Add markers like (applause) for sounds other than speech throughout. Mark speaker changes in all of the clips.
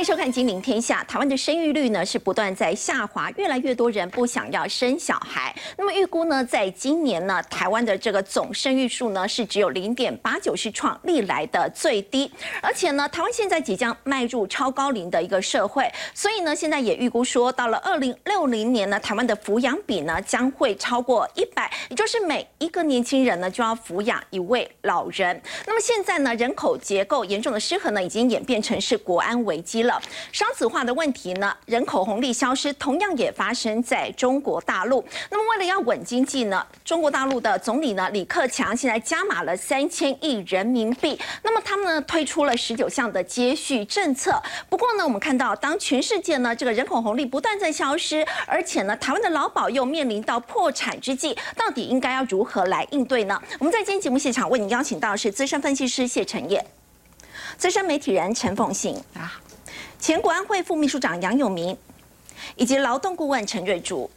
Speaker 1: 欢迎收看《金陵天下》。台湾的生育率呢是不断在下滑，越来越多人不想要生小孩。那么预估呢，在今年呢，台湾的这个总生育数呢是只有零点八九，是创历来的最低。而且呢，台湾现在即将迈入超高龄的一个社会，所以呢，现在也预估说，到了二零六零年呢，台湾的抚养比呢将会超过一百，也就是每一个年轻人呢就要抚养一位老人。那么现在呢，人口结构严重的失衡呢，已经演变成是国安危机了。少子化的问题呢，人口红利消失，同样也发生在中国大陆。那么为了要稳经济呢，中国大陆的总理呢李克强现在加码了三千亿人民币。那么他们呢推出了十九项的接续政策。不过呢，我们看到当全世界呢这个人口红利不断在消失，而且呢台湾的劳保又面临到破产之际，到底应该要如何来应对呢？我们在今天节目现场为您邀请到的是资深分析师谢晨业，资深媒体人陈凤信啊。前国安会副秘书长杨永明，以及劳动顾问陈瑞竹。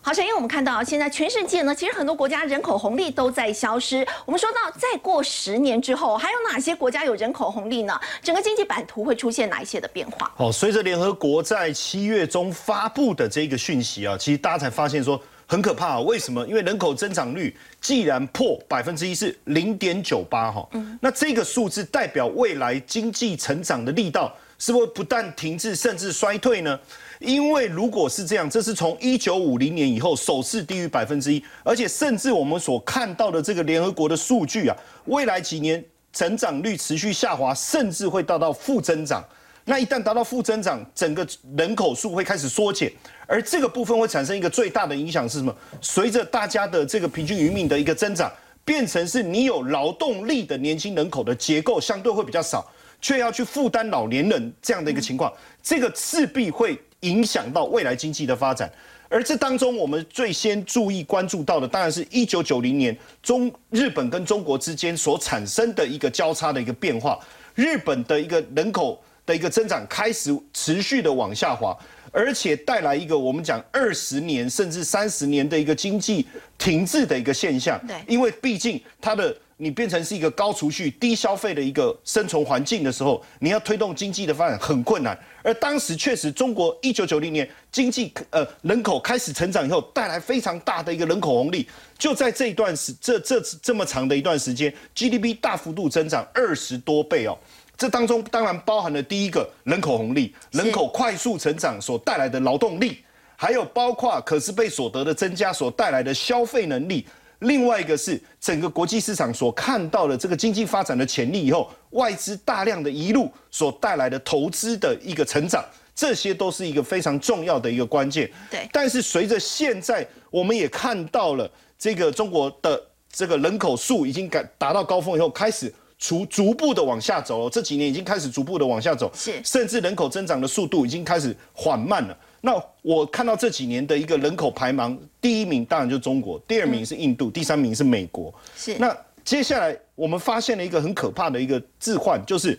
Speaker 1: 好，首先我们看到，现在全世界呢，其实很多国家人口红利都在消失。我们说到，再过十年之后，还有哪些国家有人口红利呢？整个经济版图会出现哪一些的变化？
Speaker 2: 哦，随着联合国在七月中发布的这个讯息啊，其实大家才发现说。很可怕，为什么？因为人口增长率既然破百分之一，是零点九八哈，那这个数字代表未来经济成长的力道是不是不但停滞，甚至衰退呢？因为如果是这样，这是从一九五零年以后首次低于百分之一，而且甚至我们所看到的这个联合国的数据啊，未来几年成长率持续下滑，甚至会达到负增长。那一旦达到负增长，整个人口数会开始缩减，而这个部分会产生一个最大的影响是什么？随着大家的这个平均余命的一个增长，变成是你有劳动力的年轻人口的结构相对会比较少，却要去负担老年人这样的一个情况，这个势必会影响到未来经济的发展。而这当中，我们最先注意关注到的，当然是一九九零年中日本跟中国之间所产生的一个交叉的一个变化，日本的一个人口。的一个增长开始持续的往下滑，而且带来一个我们讲二十年甚至三十年的一个经济停滞的一个现象。
Speaker 1: 对，
Speaker 2: 因为毕竟它的你变成是一个高储蓄、低消费的一个生存环境的时候，你要推动经济的发展很困难。而当时确实，中国一九九零年经济呃人口开始成长以后，带来非常大的一个人口红利。就在这一段时这这这么长的一段时间，GDP 大幅度增长二十多倍哦。这当中当然包含了第一个人口红利，人口快速成长所带来的劳动力，还有包括可支配所得的增加所带来的消费能力。另外一个是整个国际市场所看到的这个经济发展的潜力以后，外资大量的一路所带来的投资的一个成长，这些都是一个非常重要的一个关键。
Speaker 1: 对。
Speaker 2: 但是随着现在我们也看到了这个中国的这个人口数已经改达到高峰以后，开始。逐逐步的往下走，这几年已经开始逐步的往下走，
Speaker 1: 是，
Speaker 2: 甚至人口增长的速度已经开始缓慢了。那我看到这几年的一个人口排名，第一名当然就是中国，第二名是印度，第三名是美国。
Speaker 1: 是。
Speaker 2: 那接下来我们发现了一个很可怕的一个置换，就是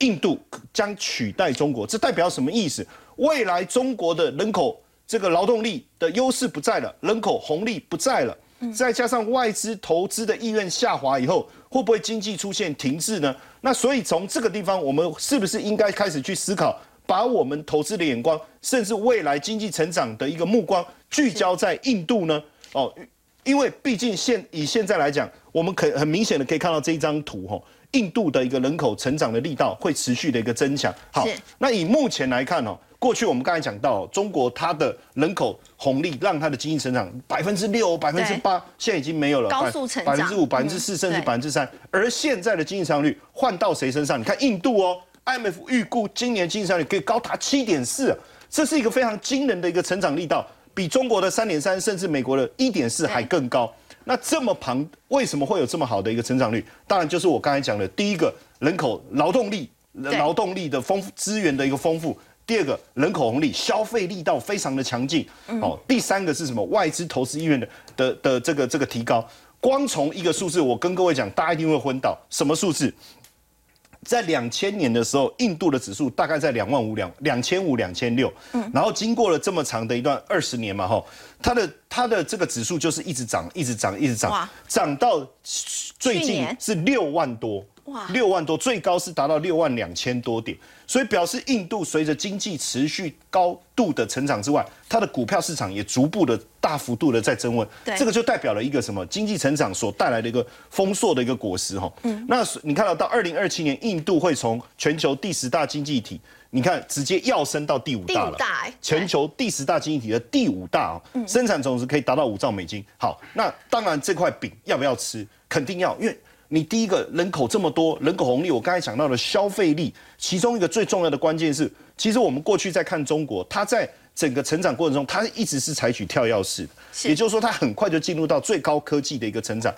Speaker 2: 印度将取代中国，这代表什么意思？未来中国的人口这个劳动力的优势不在了，人口红利不在了。再加上外资投资的意愿下滑以后，会不会经济出现停滞呢？那所以从这个地方，我们是不是应该开始去思考，把我们投资的眼光，甚至未来经济成长的一个目光聚焦在印度呢？哦，因为毕竟现以现在来讲，我们可很明显的可以看到这一张图，哈，印度的一个人口成长的力道会持续的一个增强。好，那以目前来看，哦。过去我们刚才讲到，中国它的人口红利让它的经济成长百分之六、百分之八，现在已经没有了，
Speaker 1: 高速成长
Speaker 2: 百分之五、百分之四，甚至百分之三。而现在的经济成长率换到谁身上？你看印度哦，IMF 预估今年经济成长率可以高达七点四，这是一个非常惊人的一个成长力道，比中国的三点三，甚至美国的一点四还更高。那这么庞，为什么会有这么好的一个成长率？当然就是我刚才讲的，第一个人口劳动力，劳动力的丰富资源的一个丰富。第二个人口红利，消费力道非常的强劲。哦，第三个是什么？外资投资意愿的的的这个这个提高。光从一个数字，我跟各位讲，大家一定会昏倒。什么数字？在两千年的时候，印度的指数大概在两万五两两千五两千六。嗯，然后经过了这么长的一段二十年嘛，哈，它的它的这个指数就是一直涨，一直涨，一直涨，涨到最近是六万多。哇，六万多，最高是达到六万两千多点，所以表示印度随着经济持续高度的成长之外，它的股票市场也逐步的大幅度的在增温。这个就代表了一个什么？经济成长所带来的一个丰硕的一个果实哈。嗯，那你看到到二零二七年，印度会从全球第十大经济体。你看，直接要升到第五大了，全球第十大经济体的第五大哦，生产总值可以达到五兆美金。好，那当然这块饼要不要吃？肯定要，因为你第一个人口这么多，人口红利，我刚才讲到的消费力，其中一个最重要的关键是，其实我们过去在看中国，它在整个成长过程中，它一直是采取跳跃式的，也就是说，它很快就进入到最高科技的一个成长。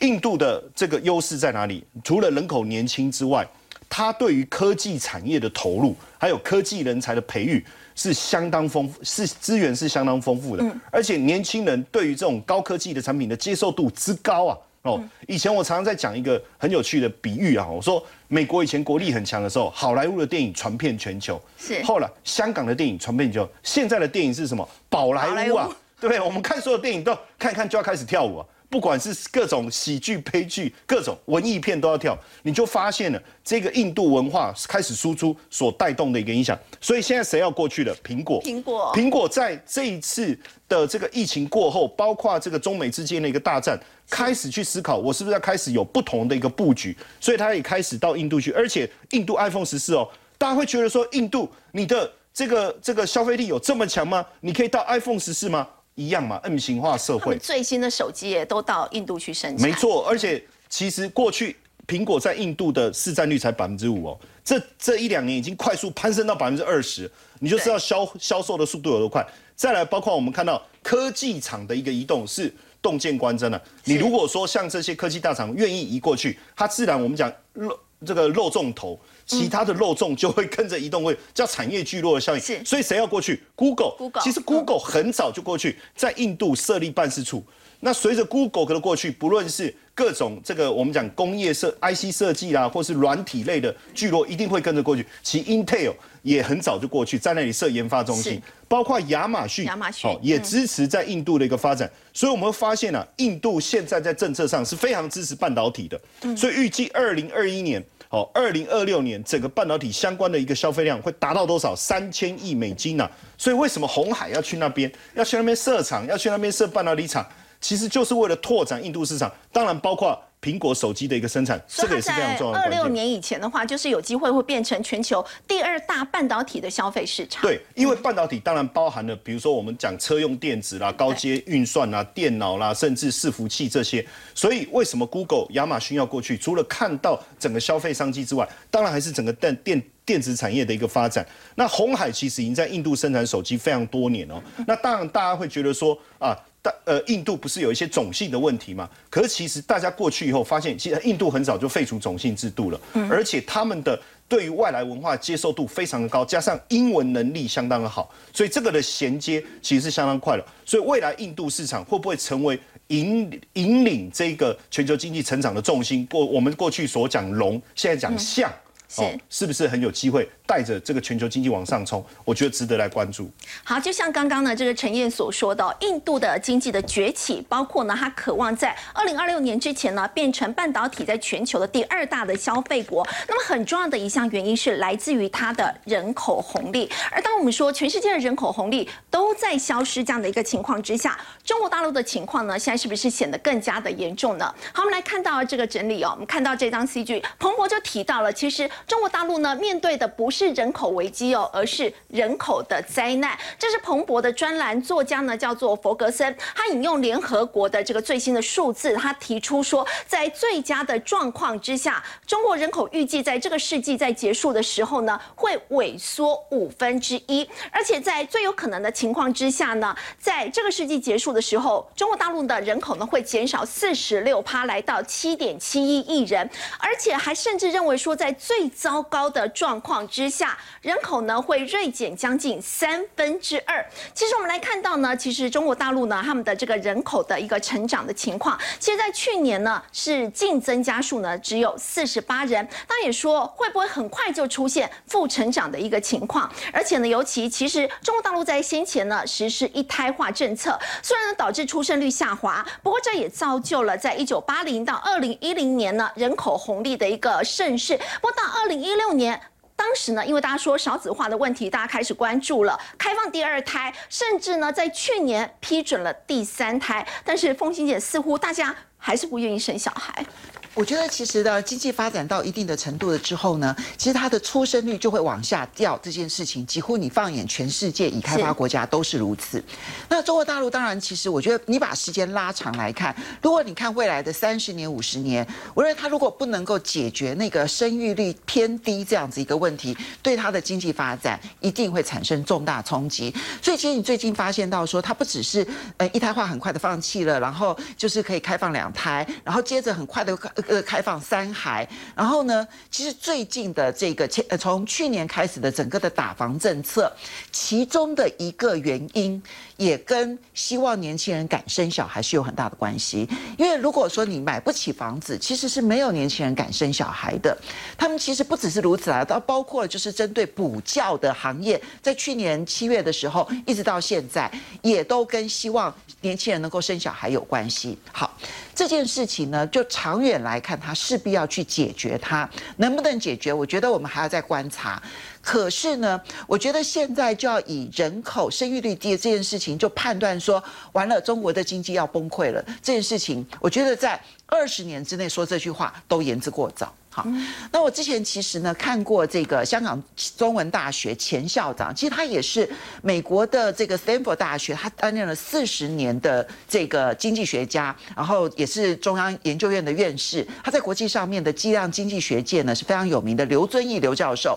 Speaker 2: 印度的这个优势在哪里？除了人口年轻之外。它对于科技产业的投入，还有科技人才的培育是相当丰富，是资源是相当丰富的，而且年轻人对于这种高科技的产品的接受度之高啊！哦，以前我常常在讲一个很有趣的比喻啊，我说美国以前国力很强的时候，好莱坞的电影传遍全球，
Speaker 1: 是
Speaker 2: 后来香港的电影传遍全球，现在的电影是什么？宝莱坞啊，对不对？我们看所有电影都看一看就要开始跳舞啊。不管是各种喜剧、悲剧、各种文艺片都要跳，你就发现了这个印度文化开始输出所带动的一个影响。所以现在谁要过去了？苹果。
Speaker 1: 苹果。
Speaker 2: 苹果在这一次的这个疫情过后，包括这个中美之间的一个大战，开始去思考，我是不是要开始有不同的一个布局？所以他也开始到印度去，而且印度 iPhone 十四哦，大家会觉得说，印度你的这个这个消费力有这么强吗？你可以到 iPhone 十四吗？一样嘛，M 型化社会，
Speaker 1: 最新的手机也都到印度去生产。
Speaker 2: 没错，而且其实过去苹果在印度的市占率才百分之五哦，这这一两年已经快速攀升到百分之二十，你就知道销销售的速度有多快。再来，包括我们看到科技厂的一个移动是洞见观真的。你如果说像这些科技大厂愿意移过去，它自然我们讲肉这个肉重头。其他的漏重就会跟着移动，会叫产业聚落的效应。
Speaker 1: 是，
Speaker 2: 所以谁要过去？Google。其实 Google 很早就过去，在印度设立办事处。那随着 Google 的过去，不论是各种这个我们讲工业设 IC 设计啦，或是软体类的聚落，一定会跟着过去。其 Intel 也很早就过去，在那里设研发中心。包括亚马逊，
Speaker 1: 亚马逊
Speaker 2: 也支持在印度的一个发展。所以我们会发现啊，印度现在在政策上是非常支持半导体的。所以预计二零二一年。好，二零二六年整个半导体相关的一个消费量会达到多少？三千亿美金呐！所以为什么红海要去那边？要去那边设厂？要去那边设半导体厂？其实就是为了拓展印度市场，当然包括。苹果手机的一个生产，这个也是非常重要的。二
Speaker 1: 六年以前的话，就是有机会会变成全球第二大半导体的消费市场。
Speaker 2: 对，因为半导体当然包含了，比如说我们讲车用电子啦、高阶运算啦、电脑啦，甚至伺服器这些。所以为什么 Google、亚马逊要过去？除了看到整个消费商机之外，当然还是整个电电电子产业的一个发展。那红海其实已经在印度生产手机非常多年哦。那当然大家会觉得说啊。呃，印度不是有一些种姓的问题吗？可是其实大家过去以后发现，其实印度很早就废除种姓制度了，而且他们的对于外来文化接受度非常的高，加上英文能力相当的好，所以这个的衔接其实是相当快的。所以未来印度市场会不会成为引引领这个全球经济成长的重心？过我们过去所讲龙，现在讲象。
Speaker 1: 是，
Speaker 2: 是不是很有机会带着这个全球经济往上冲？我觉得值得来关注。
Speaker 1: 好，就像刚刚呢，这个陈燕所说的，印度的经济的崛起，包括呢，它渴望在二零二六年之前呢，变成半导体在全球的第二大的消费国。那么很重要的一项原因是来自于它的人口红利。而当我们说全世界的人口红利都在消失这样的一个情况之下，中国大陆的情况呢，现在是不是显得更加的严重呢？好，我们来看到这个整理哦，我们看到这张 C G，彭博就提到了，其实。中国大陆呢，面对的不是是人口危机哦，而是人口的灾难。这是彭博的专栏作家呢，叫做弗格森，他引用联合国的这个最新的数字，他提出说，在最佳的状况之下，中国人口预计在这个世纪在结束的时候呢，会萎缩五分之一，而且在最有可能的情况之下呢，在这个世纪结束的时候，中国大陆的人口呢会减少四十六趴，来到七点七一亿人，而且还甚至认为说，在最糟糕的状况之下，人口呢会锐减将近三分之二。其实我们来看到呢，其实中国大陆呢，他们的这个人口的一个成长的情况，其实在去年呢是净增加数呢只有四十八人。当然也说会不会很快就出现负成长的一个情况？而且呢，尤其其实中国大陆在先前呢实施一胎化政策，虽然呢导致出生率下滑，不过这也造就了在一九八零到二零一零年呢人口红利的一个盛世。不过到二零一六年。当时呢，因为大家说少子化的问题，大家开始关注了，开放第二胎，甚至呢，在去年批准了第三胎。但是凤欣姐似乎大家还是不愿意生小孩。
Speaker 3: 我觉得其实呢，经济发展到一定的程度了之后呢，其实它的出生率就会往下掉。这件事情几乎你放眼全世界已开发国家都是如此。那中国大陆当然，其实我觉得你把时间拉长来看，如果你看未来的三十年、五十年，我认为它如果不能够解决那个生育率偏低这样子一个问题，对它的经济发展一定会产生重大冲击。所以其实你最近发现到说，它不只是呃一胎化很快的放弃了，然后就是可以开放两胎，然后接着很快的。呃，开放三孩，然后呢，其实最近的这个，呃，从去年开始的整个的打房政策，其中的一个原因，也跟希望年轻人敢生小孩是有很大的关系。因为如果说你买不起房子，其实是没有年轻人敢生小孩的。他们其实不只是如此啊，到包括就是针对补教的行业，在去年七月的时候，一直到现在，也都跟希望年轻人能够生小孩有关系。好。这件事情呢，就长远了来看，它势必要去解决它，能不能解决？我觉得我们还要再观察。可是呢，我觉得现在就要以人口生育率低这件事情，就判断说，完了，中国的经济要崩溃了。这件事情，我觉得在二十年之内说这句话都言之过早。好，那我之前其实呢看过这个香港中文大学前校长，其实他也是美国的这个 Stanford 大学，他担任了四十年的这个经济学家，然后也是中央研究院的院士，他在国际上面的计量经济学界呢是非常有名的刘遵义刘教授。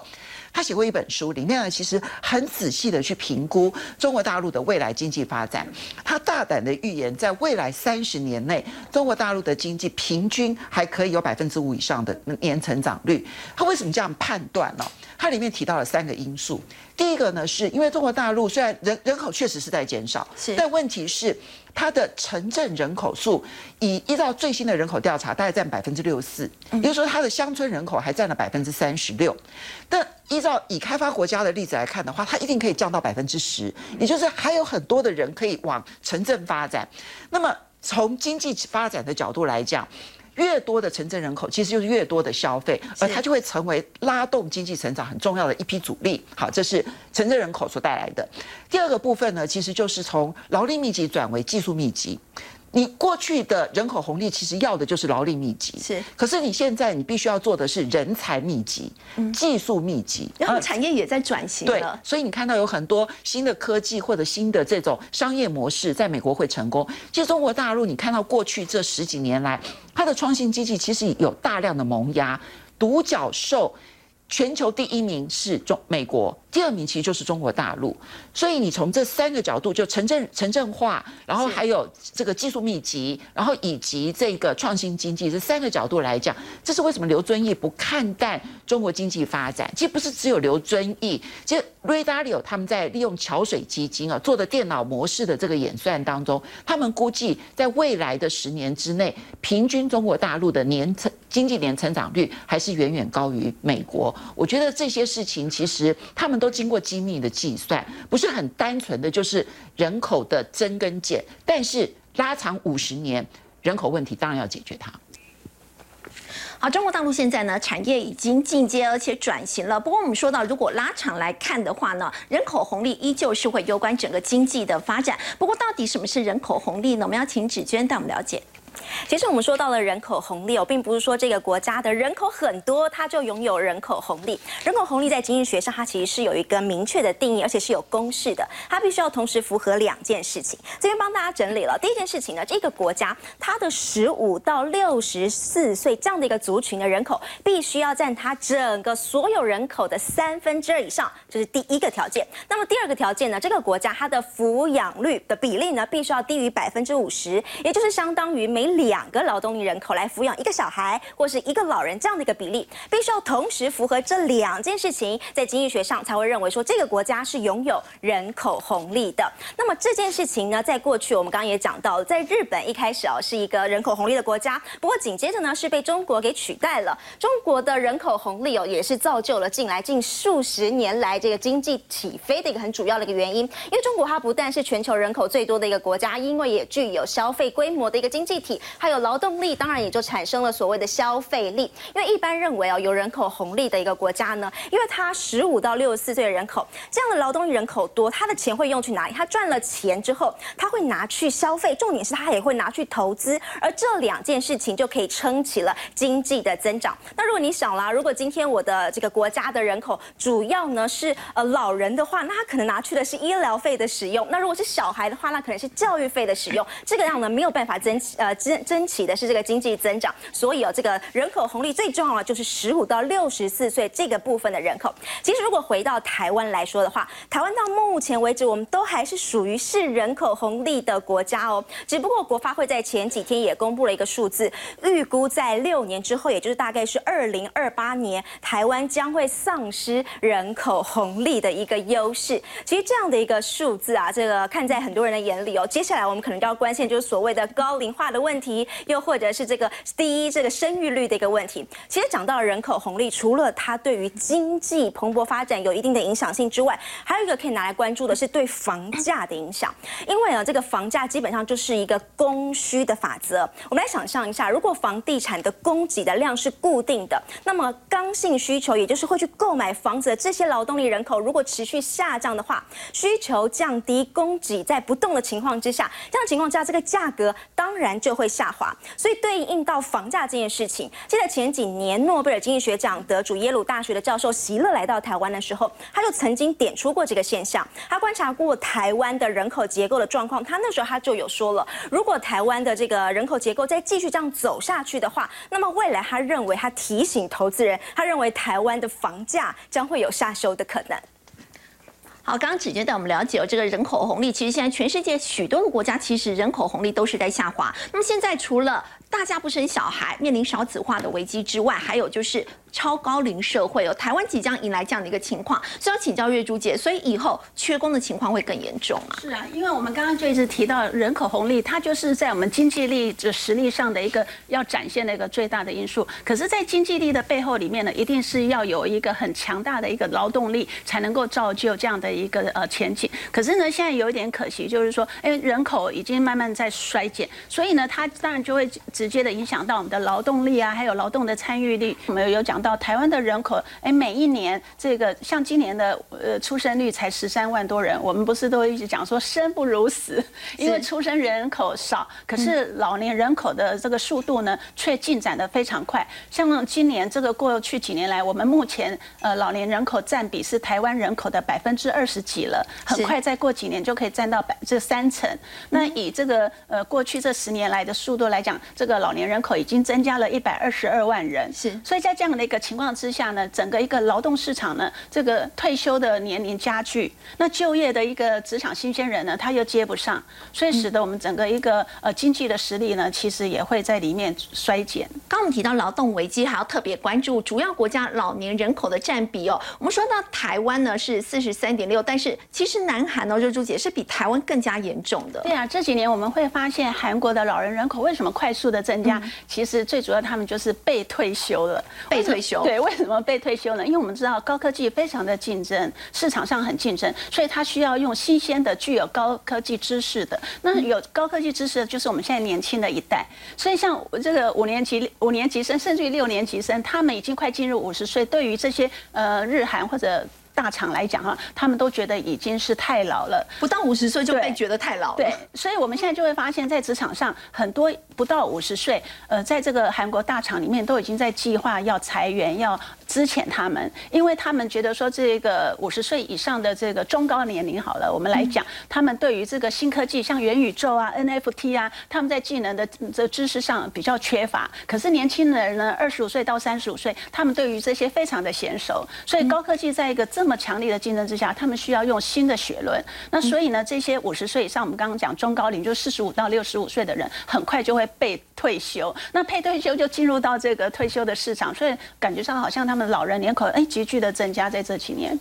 Speaker 3: 他写过一本书，里面呢其实很仔细的去评估中国大陆的未来经济发展。他大胆的预言，在未来三十年内，中国大陆的经济平均还可以有百分之五以上的年成长率。他为什么这样判断呢？他里面提到了三个因素。第一个呢，是因为中国大陆虽然人人口确实是在减少，但问题是。它的城镇人口数，以依照最新的人口调查，大概占百分之六十四，也就是说，它的乡村人口还占了百分之三十六。但依照已开发国家的例子来看的话，它一定可以降到百分之十，也就是还有很多的人可以往城镇发展。那么从经济发展的角度来讲，越多的城镇人口，其实就是越多的消费，而它就会成为拉动经济成长很重要的一批主力。好，这是城镇人口所带来的。第二个部分呢，其实就是从劳力密集转为技术密集。你过去的人口红利其实要的就是劳力密集，
Speaker 1: 是。
Speaker 3: 可是你现在你必须要做的是人才密集、技术密集，
Speaker 1: 然后产业也在转型。
Speaker 3: 对，所以你看到有很多新的科技或者新的这种商业模式在美国会成功。其实中国大陆，你看到过去这十几年来，它的创新经济其实有大量的萌芽，独角兽。全球第一名是中美国，第二名其实就是中国大陆。所以你从这三个角度，就城镇城镇化，然后还有这个技术密集，然后以及这个创新经济这三个角度来讲，这是为什么刘遵义不看淡中国经济发展？其实不是只有刘遵义，其实瑞达利欧他们在利用桥水基金啊做的电脑模式的这个演算当中，他们估计在未来的十年之内，平均中国大陆的年成经济年成长率还是远远高于美国。我觉得这些事情其实他们都经过精密的计算，不是很单纯的就是人口的增跟减。但是拉长五十年，人口问题当然要解决它。
Speaker 1: 好，中国大陆现在呢，产业已经进阶而且转型了。不过我们说到，如果拉长来看的话呢，人口红利依旧是会攸关整个经济的发展。不过到底什么是人口红利呢？我们要请芷娟带我们了解。
Speaker 4: 其实我们说到了人口红利哦，并不是说这个国家的人口很多，它就拥有人口红利。人口红利在经济学上，它其实是有一个明确的定义，而且是有公式的。它必须要同时符合两件事情。这边帮大家整理了第一件事情呢，这个国家它的十五到六十四岁这样的一个族群的人口，必须要占它整个所有人口的三分之二以上，这是第一个条件。那么第二个条件呢，这个国家它的抚养率的比例呢，必须要低于百分之五十，也就是相当于每每两个劳动力人口来抚养一个小孩或是一个老人这样的一个比例，必须要同时符合这两件事情，在经济学上才会认为说这个国家是拥有人口红利的。那么这件事情呢，在过去我们刚刚也讲到，在日本一开始哦是一个人口红利的国家，不过紧接着呢是被中国给取代了。中国的人口红利哦也是造就了近来近数十年来这个经济起飞的一个很主要的一个原因。因为中国它不但是全球人口最多的一个国家，因为也具有消费规模的一个经济体，还有劳动力，当然也就产生了所谓的消费力。因为一般认为哦，有人口红利的一个国家呢，因为它十五到六十四岁的人口，这样的劳动力人口多，他的钱会用去哪里？他赚了钱之后，他会拿去消费，重点是他也会拿去投资，而这两件事情就可以撑起了经济的增长。那如果你想啦，如果今天我的这个国家的人口主要呢是呃老人的话，那他可能拿去的是医疗费的使用；那如果是小孩的话，那可能是教育费的使用。这个样呢没有办法增呃争争起的是这个经济增长。所以哦，这个人口红利最重要的就是十五到六十四岁这个部分的人口。其实如果回到台湾来说的话，台湾到目前为止，我们都还是属于是人口红利的国家哦。只不过国发会在前几天也公布了一个数字，预估在六年之后，也就是大概是二零二八年，台湾将会丧失人口红利的一个优势。其实这样的一个数字啊，这个看在很多人的眼里哦。接下来我们可能就要关心，就是所谓的高龄化的问问题，又或者是这个第一这个生育率的一个问题。其实讲到人口红利，除了它对于经济蓬勃发展有一定的影响性之外，还有一个可以拿来关注的是对房价的影响。因为呢，这个房价基本上就是一个供需的法则。我们来想象一下，如果房地产的供给的量是固定的，那么刚性需求，也就是会去购买房子的这些劳动力人口，如果持续下降的话，需求降低，供给在不动的情况之下，这样情况下，这个价格当然就会会下滑。所以对应到房价这件事情，记得前几年诺贝尔经济学奖得主耶鲁大学的教授席勒来到台湾的时候，他就曾经点出过这个现象。他观察过台湾的人口结构的状况，他那时候他就有说了，如果台湾的这个人口结构再继续这样走下去的话，那么未来他认为他提醒投资人，他认为台湾的房价将会有下修的可能。
Speaker 1: 好，刚刚直接带我们了解了这个人口红利，其实现在全世界许多的国家其实人口红利都是在下滑。那么现在除了大家不生小孩，面临少子化的危机之外，还有就是超高龄社会哦，台湾即将迎来这样的一个情况，所以要请教月珠姐，所以以后缺工的情况会更严重吗？
Speaker 5: 是啊，因为我们刚刚就一直提到人口红利，它就是在我们经济力的实力上的一个要展现的一个最大的因素。可是，在经济力的背后里面呢，一定是要有一个很强大的一个劳动力，才能够造就这样的一个呃前景。可是呢，现在有一点可惜，就是说，哎，人口已经慢慢在衰减，所以呢，它当然就会直接的影响到我们的劳动力啊，还有劳动的参与率。我们有讲到台湾的人口，哎，每一年这个像今年的呃出生率才十三万多人，我们不是都一直讲说生不如死，因为出生人口少，可是老年人口的这个速度呢，却进展的非常快。像今年这个过去几年来，我们目前呃老年人口占比是台湾人口的百分之二十几了，很快再过几年就可以占到百这三成。那以这个呃过去这十年来的速度来讲，这个老年人口已经增加了一百二十二万人。
Speaker 1: 是，
Speaker 5: 所以在这样的一个情况之下呢，整个一个劳动市场呢，这个退休的年龄加剧，那就业的一个职场新鲜人呢，他又接不上，所以使得我们整个一个呃经济的实力呢，其实也会在里面衰减。
Speaker 1: 刚我们提到劳动危机，还要特别关注主要国家老年人口的占比哦。我们说到台湾呢是四十三点六，但是其实南韩呢，就朱姐是比台湾更加严重的。
Speaker 5: 对啊，这几年我们会发现韩国的老人人口为什么快速的增加？其实最主要他们就是被退休了，
Speaker 1: 被退休。
Speaker 5: 对，为什么被退休呢？因为我们知道高科技非常的竞争，市场上很竞争，所以他需要用新鲜的、具有高科技知识的。那有高科技知识的就是我们现在年轻的一代。所以像这个五年级、五年级生，甚至于六年级生，他们已经快进入五十岁，对于这些呃日韩或者。大厂来讲哈，他们都觉得已经是太老了，
Speaker 1: 不到五十岁就被觉得太老了。
Speaker 5: 对，所以我们现在就会发现，在职场上很多不到五十岁，呃，在这个韩国大厂里面都已经在计划要裁员，要资遣他们，因为他们觉得说这个五十岁以上的这个中高年龄好了，我们来讲，他们对于这个新科技，像元宇宙啊、NFT 啊，他们在技能的这知识上比较缺乏。可是年轻人呢，二十五岁到三十五岁，他们对于这些非常的娴熟，所以高科技在一个这么强烈的竞争之下，他们需要用新的血轮。那所以呢，这些五十岁以上，我们刚刚讲中高龄，就四十五到六十五岁的人，很快就会被退休。那配退休就进入到这个退休的市场，所以感觉上好像他们老人人口哎急剧的增加在这几年。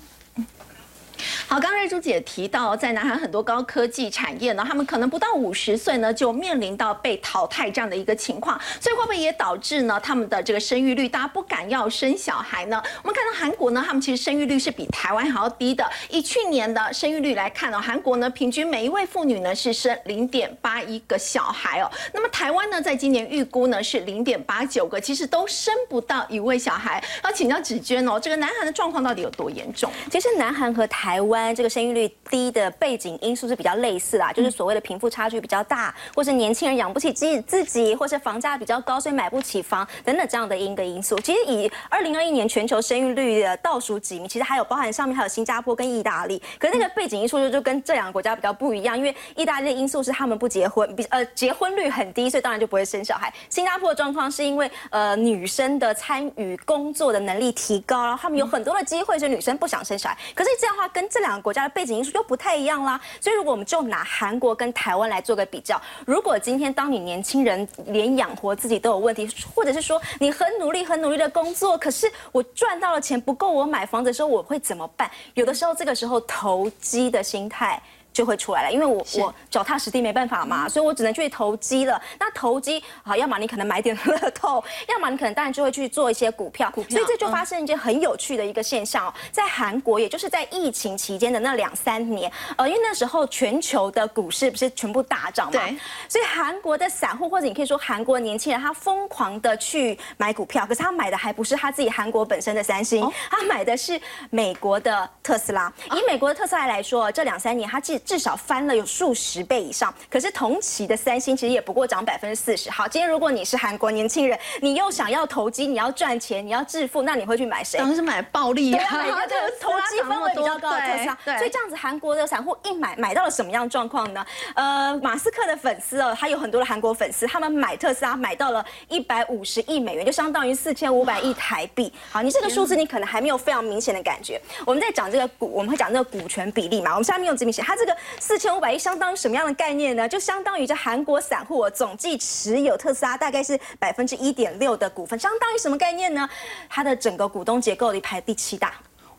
Speaker 1: 好，刚刚瑞珠姐提到，在南韩很多高科技产业呢，他们可能不到五十岁呢，就面临到被淘汰这样的一个情况，所以会不会也导致呢，他们的这个生育率，大家不敢要生小孩呢？我们看到韩国呢，他们其实生育率是比台湾还要低的。以去年的生育率来看呢，韩国呢，平均每一位妇女呢是生零点八一个小孩哦。那么台湾呢，在今年预估呢是零点八九个，其实都生不到一位小孩。要请教芷娟哦，这个南韩的状况到底有多严重？
Speaker 4: 其实南韩和台湾这个生育率低的背景因素是比较类似啦，就是所谓的贫富差距比较大，或是年轻人养不起自自己，或是房价比较高，所以买不起房等等这样的一个因素。其实以二零二一年全球生育率的倒数几名，其实还有包含上面还有新加坡跟意大利，可是那个背景因素就就跟这两个国家比较不一样，因为意大利的因素是他们不结婚，比呃结婚率很低，所以当然就不会生小孩。新加坡的状况是因为呃女生的参与工作的能力提高，然后他们有很多的机会，所以女生不想生小孩。可是这样的话，跟这两个国家的背景因素又不太一样啦。所以如果我们就拿韩国跟台湾来做个比较，如果今天当你年轻人连养活自己都有问题，或者是说你很努力很努力的工作，可是我赚到了钱不够我买房子的时候，我会怎么办？有的时候这个时候投机的心态。就会出来了，因为我我脚踏实地没办法嘛，所以我只能去投机了。那投机好，要么你可能买点乐透，(laughs) 要么你可能当然就会去做一些股票。股票，所以这就发生一件很有趣的一个现象哦，在韩国，也就是在疫情期间的那两三年，呃，因为那时候全球的股市不是全部大涨嘛，
Speaker 1: 对，
Speaker 4: 所以韩国的散户或者你可以说韩国年轻人，他疯狂的去买股票，可是他买的还不是他自己韩国本身的三星，他买的是美国的特斯拉。以美国的特斯拉来说，这两三年他既至少翻了有数十倍以上，可是同期的三星其实也不过涨百分之四十。好，今天如果你是韩国年轻人，你又想要投机，你要赚钱，你要致富，那你会去买谁？
Speaker 1: 当然是买暴利
Speaker 4: 啊，买一个投机氛围比较高的特斯拉。所以这样子，韩国的散户一买，买到了什么样状况呢？呃，马斯克的粉丝哦，他有很多的韩国粉丝，他们买特斯拉买到了一百五十亿美元，就相当于四千五百亿台币。好，你这个数字你可能还没有非常明显的感觉。我们在讲这个股，我们会讲这个股权比例嘛？我们下面用这边写，它这个。四千五百亿相当于什么样的概念呢？就相当于这韩国散户总计持有特斯拉大概是百分之一点六的股份，相当于什么概念呢？它的整个股东结构里排第七大，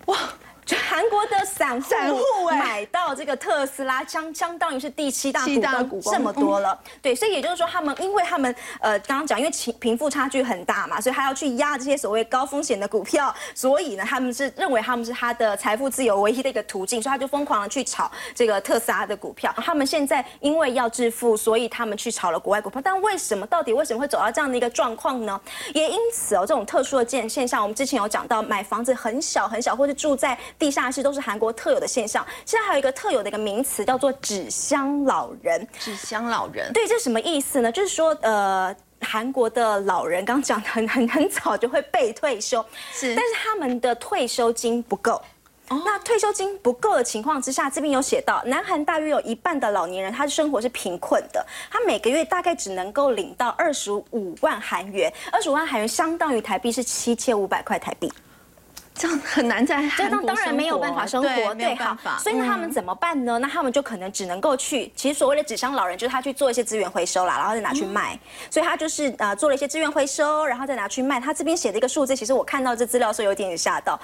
Speaker 4: 哇！就韩国的散户买到这个特斯拉，相相当于是第七大股东这么多了。对，所以也就是说，他们因为他们呃刚刚讲，因为贫贫富差距很大嘛，所以他要去压这些所谓高风险的股票，所以呢，他们是认为他们是他的财富自由唯一的一个途径，所以他就疯狂的去炒这个特斯拉的股票。他们现在因为要致富，所以他们去炒了国外股票。但为什么到底为什么会走到这样的一个状况呢？也因此哦，这种特殊的现现象，我们之前有讲到，买房子很小很小，或是住在地下室都是韩国特有的现象。现在还有一个特有的一个名词叫做“纸箱老人”。
Speaker 1: 纸箱老人，
Speaker 4: 对，这是什么意思呢？就是说，呃，韩国的老人刚刚讲的很很很早就会被退休，
Speaker 1: 是，
Speaker 4: 但是他们的退休金不够。那退休金不够的情况之下，这边有写到，南韩大约有一半的老年人，他的生活是贫困的，他每个月大概只能够领到二十五万韩元，二十五万韩元相当于台币是七千五百块台币。
Speaker 1: 这样很难在 (laughs) 韩国
Speaker 4: 当然没有办法生活，
Speaker 1: 对，好，
Speaker 4: 所以那他们怎么办呢？那他们就可能只能够去，其实所谓的纸箱老人就是他去做一些资源回收啦，然后再拿去卖。所以他就是呃做了一些资源回收，然后再拿去卖。他这边写的一个数字，其实我看到这资料时候有点吓到。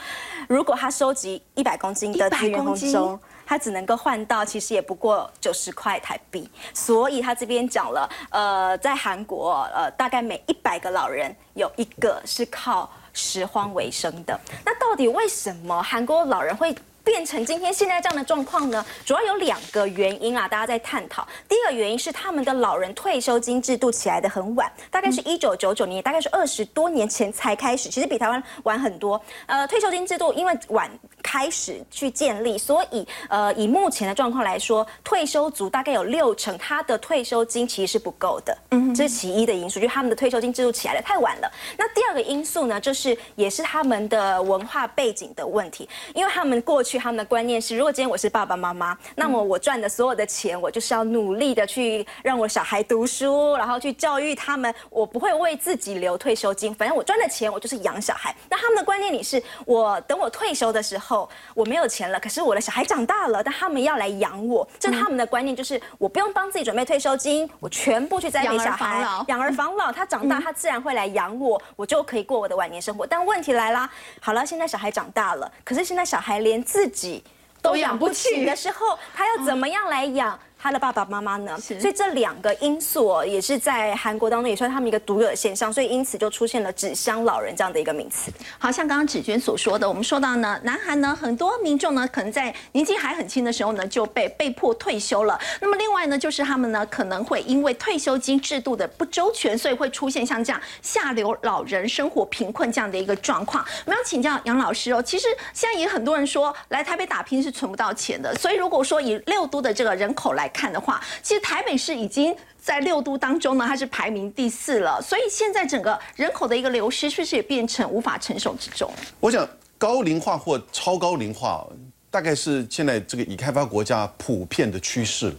Speaker 4: 如果他收集一百公斤的资源回收，他只能够换到其实也不过九十块台币。所以他这边讲了，呃，在韩国，呃，大概每一百个老人有一个是靠。拾荒为生的，那到底为什么韩国老人会变成今天现在这样的状况呢？主要有两个原因啊，大家在探讨。第一个原因是他们的老人退休金制度起来的很晚，大概是一九九九年，大概是二十多年前才开始，其实比台湾晚很多。呃，退休金制度因为晚。开始去建立，所以呃，以目前的状况来说，退休族大概有六成他的退休金其实是不够的，嗯，这是其一的因素，就是他们的退休金制度起来的太晚了。那第二个因素呢，就是也是他们的文化背景的问题，因为他们过去他们的观念是，如果今天我是爸爸妈妈，那么我赚的所有的钱，我就是要努力的去让我小孩读书，然后去教育他们，我不会为自己留退休金，反正我赚的钱我就是养小孩。那他们的观念里是，我等我退休的时候我没有钱了，可是我的小孩长大了，但他们要来养我，这是他们的观念，就是我不用帮自己准备退休金，我全部去栽培小孩，养儿防老，他长大他自然会来养我，我就可以过我的晚年生活。但问题来啦，好了，现在小孩长大了，可是现在小孩连自己都养不起的时候，他要怎么样来养？他的爸爸妈妈呢？所以这两个因素哦，也是在韩国当中也算他们一个独有的现象，所以因此就出现了“纸箱老人”这样的一个名词。
Speaker 1: 好像刚刚芷娟所说的，我们说到呢，南韩呢很多民众呢可能在年纪还很轻的时候呢就被被迫退休了。那么另外呢，就是他们呢可能会因为退休金制度的不周全，所以会出现像这样下流老人生活贫困这样的一个状况。我们要请教杨老师哦，其实现在也很多人说来台北打拼是存不到钱的，所以如果说以六都的这个人口来看的话，其实台北市已经在六都当中呢，它是排名第四了。所以现在整个人口的一个流失，是不是也变成无法承受之重？
Speaker 6: 我想高龄化或超高龄化，大概是现在这个已开发国家普遍的趋势。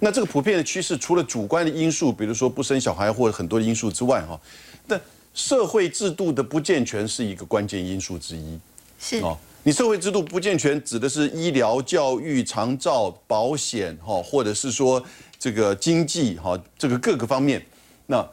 Speaker 6: 那这个普遍的趋势，除了主观的因素，比如说不生小孩或者很多因素之外，哈，那社会制度的不健全是一个关键因素之一。
Speaker 1: 是哦。
Speaker 6: 你社会制度不健全，指的是医疗、教育、长照、保险，哈，或者是说这个经济，哈，这个各个方面。那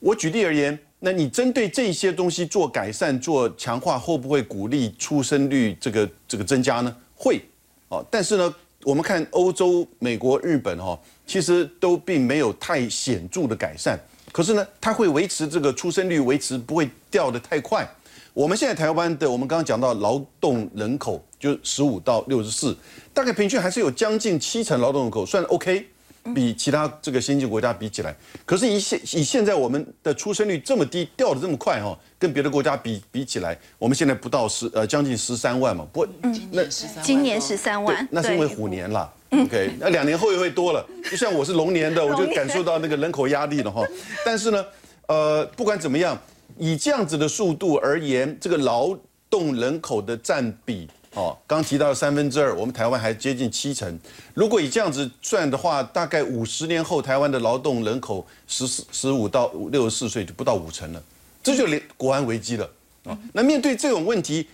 Speaker 6: 我举例而言，那你针对这些东西做改善、做强化，会不会鼓励出生率这个这个增加呢？会，哦，但是呢，我们看欧洲、美国、日本，哈，其实都并没有太显著的改善。可是呢，它会维持这个出生率，维持不会掉得太快。我们现在台湾的，我们刚刚讲到劳动人口就十五到六十四，大概平均还是有将近七成劳动人口，算 OK，比其他这个先进国家比起来。可是以现以现在我们的出生率这么低，掉的这么快哈，跟别的国家比比起来，我们现在不到十呃将近十三万嘛，不，
Speaker 3: 那
Speaker 1: 今年十三万，
Speaker 6: 那是因为虎年了，OK，那两年后又会多了。就像我是龙年的，我就感受到那个人口压力了哈。但是呢，呃，不管怎么样。以这样子的速度而言，这个劳动人口的占比，哦，刚提到三分之二，我们台湾还接近七成。如果以这样子算的话，大概五十年后，台湾的劳动人口十四、十五到六十四岁就不到五成了，这就连国安危机了啊。那面对这种问题，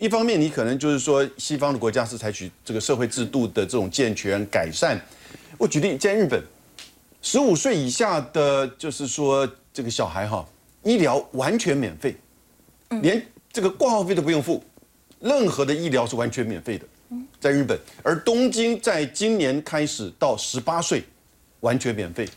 Speaker 6: 一方面你可能就是说，西方的国家是采取这个社会制度的这种健全改善。我举例，在日本，十五岁以下的，就是说这个小孩哈。医疗完全免费，连这个挂号费都不用付，任何的医疗是完全免费的，在日本。而东京在今年开始到十八岁完全免费。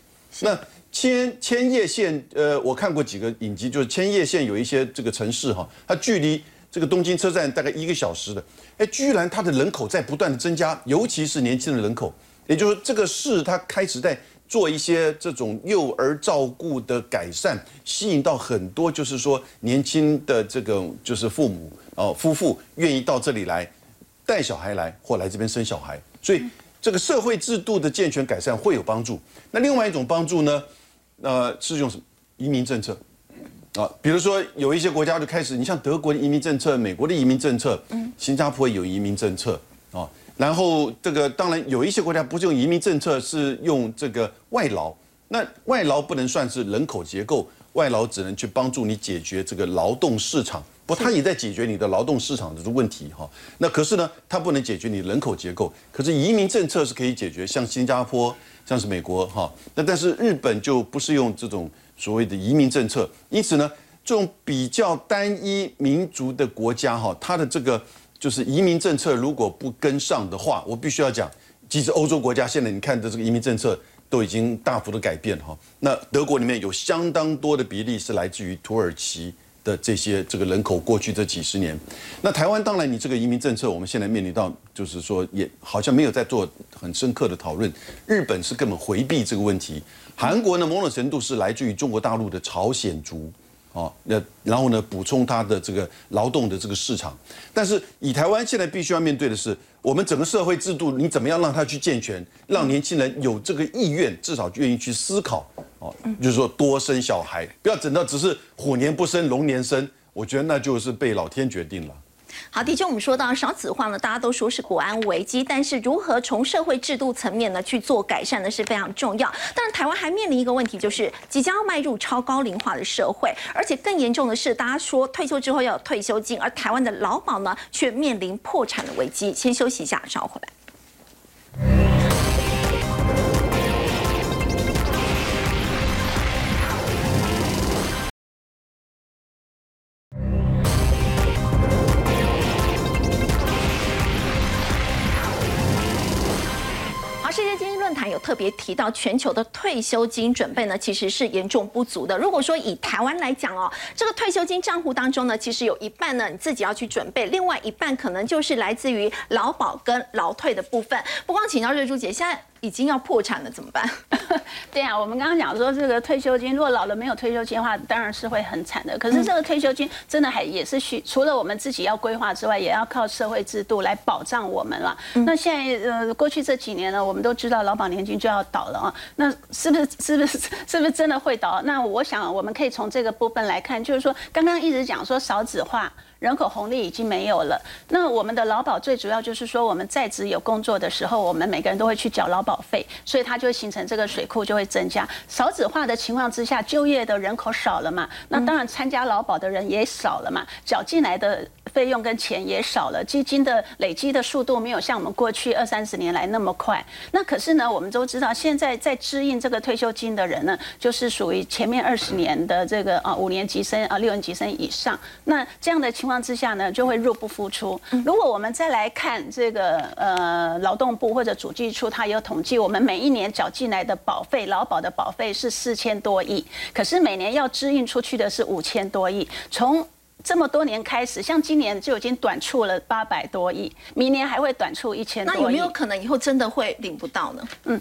Speaker 6: 那千千叶县，呃，我看过几个影集，就是千叶县有一些这个城市哈，它距离这个东京车站大概一个小时的，哎，居然它的人口在不断的增加，尤其是年轻的人口，也就是这个市它开始在。做一些这种幼儿照顾的改善，吸引到很多就是说年轻的这个就是父母哦夫妇愿意到这里来带小孩来或来这边生小孩，所以这个社会制度的健全改善会有帮助。那另外一种帮助呢，呃是用什么移民政策啊？比如说有一些国家就开始，你像德国的移民政策、美国的移民政策，新加坡有移民政策啊。然后这个当然有一些国家不是用移民政策，是用这个外劳。那外劳不能算是人口结构，外劳只能去帮助你解决这个劳动市场。不，他也在解决你的劳动市场的问题哈。那可是呢，他不能解决你人口结构。可是移民政策是可以解决，像新加坡，像是美国哈。那但是日本就不是用这种所谓的移民政策。因此呢，这种比较单一民族的国家哈，它的这个。就是移民政策如果不跟上的话，我必须要讲，其实欧洲国家现在你看的这个移民政策都已经大幅的改变哈。那德国里面有相当多的比例是来自于土耳其的这些这个人口，过去这几十年。那台湾当然你这个移民政策，我们现在面临到就是说也好像没有在做很深刻的讨论。日本是根本回避这个问题，韩国呢某种程度是来自于中国大陆的朝鲜族。哦，那然后呢，补充他的这个劳动的这个市场。但是以台湾现在必须要面对的是，我们整个社会制度，你怎么样让他去健全，让年轻人有这个意愿，至少愿意去思考，哦，就是说多生小孩，不要整到只是虎年不生龙年生，我觉得那就是被老天决定了。
Speaker 1: 好，的确，我们说到少子化呢，大家都说是国安危机，但是如何从社会制度层面呢去做改善呢，是非常重要。但是台湾还面临一个问题，就是即将要迈入超高龄化的社会，而且更严重的是，大家说退休之后要有退休金，而台湾的劳保呢却面临破产的危机。先休息一下，稍后回来。别提到，全球的退休金准备呢，其实是严重不足的。如果说以台湾来讲哦，这个退休金账户当中呢，其实有一半呢你自己要去准备，另外一半可能就是来自于劳保跟劳退的部分。不光请教瑞珠姐，现在。已经要破产了，怎么办？(laughs)
Speaker 5: 对啊，我们刚刚讲说这个退休金，如果老了没有退休金的话，当然是会很惨的。可是这个退休金真的还也是需除了我们自己要规划之外，也要靠社会制度来保障我们了。那现在呃，过去这几年呢，我们都知道劳保年金就要倒了啊，那是不是是不是是不是真的会倒？那我想我们可以从这个部分来看，就是说刚刚一直讲说少子化。人口红利已经没有了，那我们的劳保最主要就是说，我们在职有工作的时候，我们每个人都会去缴劳保费，所以它就会形成这个水库就会增加。少子化的情况之下，就业的人口少了嘛，那当然参加劳保的人也少了嘛，缴进来的。费用跟钱也少了，基金的累积的速度没有像我们过去二三十年来那么快。那可是呢，我们都知道，现在在支应这个退休金的人呢，就是属于前面二十年的这个啊五年级生啊六年级生以上。那这样的情况之下呢，就会入不敷出。如果我们再来看这个呃劳动部或者主计处，它有统计，我们每一年缴进来的保费，劳保的保费是四千多亿，可是每年要支应出去的是五千多亿。从这么多年开始，像今年就已经短促了八百多亿，明年还会短促一千多亿。
Speaker 1: 那有没有可能以后真的会领不到呢？嗯。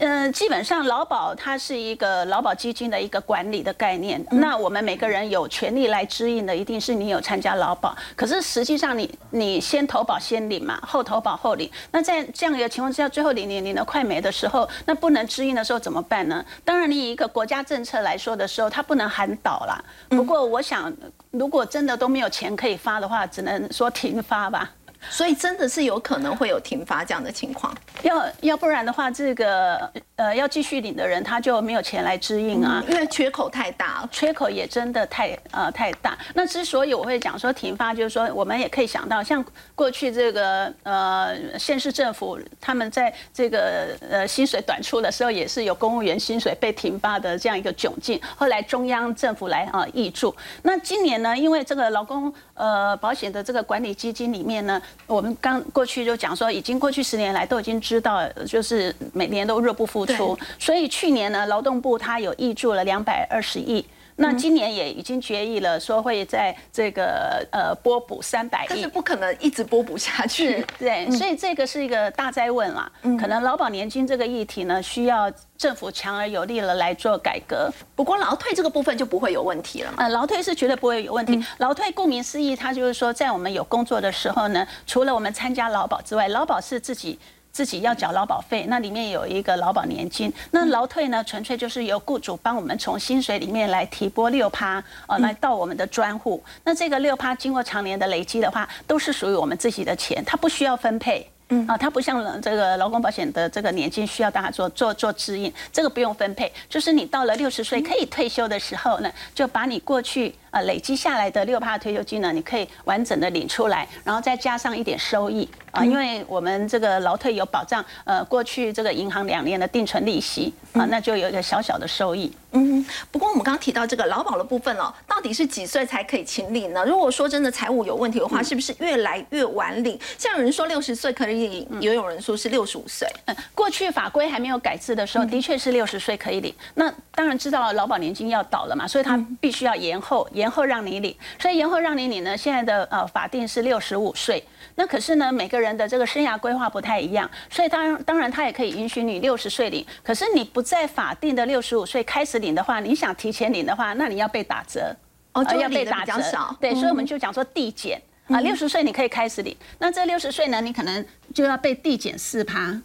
Speaker 5: 嗯，基本上劳保它是一个劳保基金的一个管理的概念。那我们每个人有权利来支应的，一定是你有参加劳保。可是实际上，你你先投保先领嘛，后投保后领。那在这样一个情况之下，最后领领领的快没的时候，那不能支应的时候怎么办呢？当然，你以一个国家政策来说的时候，它不能喊倒啦。不过，我想，如果真的都没有钱可以发的话，只能说停发吧。
Speaker 1: 所以真的是有可能会有停发这样的情况，
Speaker 5: 要要不然的话，这个呃要继续领的人他就没有钱来支应啊，
Speaker 1: 因为缺口太大，
Speaker 5: 缺口也真的太呃太大。那之所以我会讲说停发，就是说我们也可以想到，像过去这个呃县市政府他们在这个呃薪水短促的时候，也是有公务员薪水被停发的这样一个窘境。后来中央政府来啊挹注。那今年呢，因为这个劳工呃保险的这个管理基金里面呢。我们刚过去就讲说，已经过去十年来都已经知道，就是每年都入不敷出，所以去年呢，劳动部它有挹注了两百二十亿。那今年也已经决议了，说会在这个呃拨补三百亿，
Speaker 1: 但是不可能一直拨补下去。
Speaker 5: 对，所以这个是一个大灾问啦。可能劳保年金这个议题呢，需要政府强而有力的来做改革。
Speaker 1: 不过劳退这个部分就不会有问题了。
Speaker 5: 呃，劳退是绝对不会有问题。劳退顾名思义，它就是说，在我们有工作的时候呢，除了我们参加劳保之外，劳保是自己。自己要缴劳保费，那里面有一个劳保年金。那劳退呢，纯粹就是由雇主帮我们从薪水里面来提拨六趴，呃，来到我们的专户。那这个六趴经过常年的累积的话，都是属于我们自己的钱，它不需要分配。嗯啊，它不像这个劳工保险的这个年金需要大家做做做指引，这个不用分配，就是你到了六十岁可以退休的时候呢，就把你过去。呃，累积下来的六趴退休金呢，你可以完整的领出来，然后再加上一点收益啊，因为我们这个劳退有保障，呃，过去这个银行两年的定存利息啊，那就有一个小小的收益。
Speaker 1: 嗯，不过我们刚刚提到这个劳保的部分哦，到底是几岁才可以请领呢？如果说真的财务有问题的话，是不是越来越晚领？像有人说六十岁可以领，也有人说是六十五岁。
Speaker 5: 嗯，过去法规还没有改制的时候，的确是六十岁可以领。那当然知道劳保年金要倒了嘛，所以他必须要延后。延后让你领，所以延后让你领呢。现在的呃法定是六十五岁，那可是呢每个人的这个生涯规划不太一样，所以当当然他也可以允许你六十岁领。可是你不在法定的六十五岁开始领的话，你想提前领的话，那你要被打折。
Speaker 1: 哦，就
Speaker 5: 呃要被打折。对，所以我们就讲说递减啊，六十岁你可以开始领，那这六十岁呢，你可能就要被递减四趴。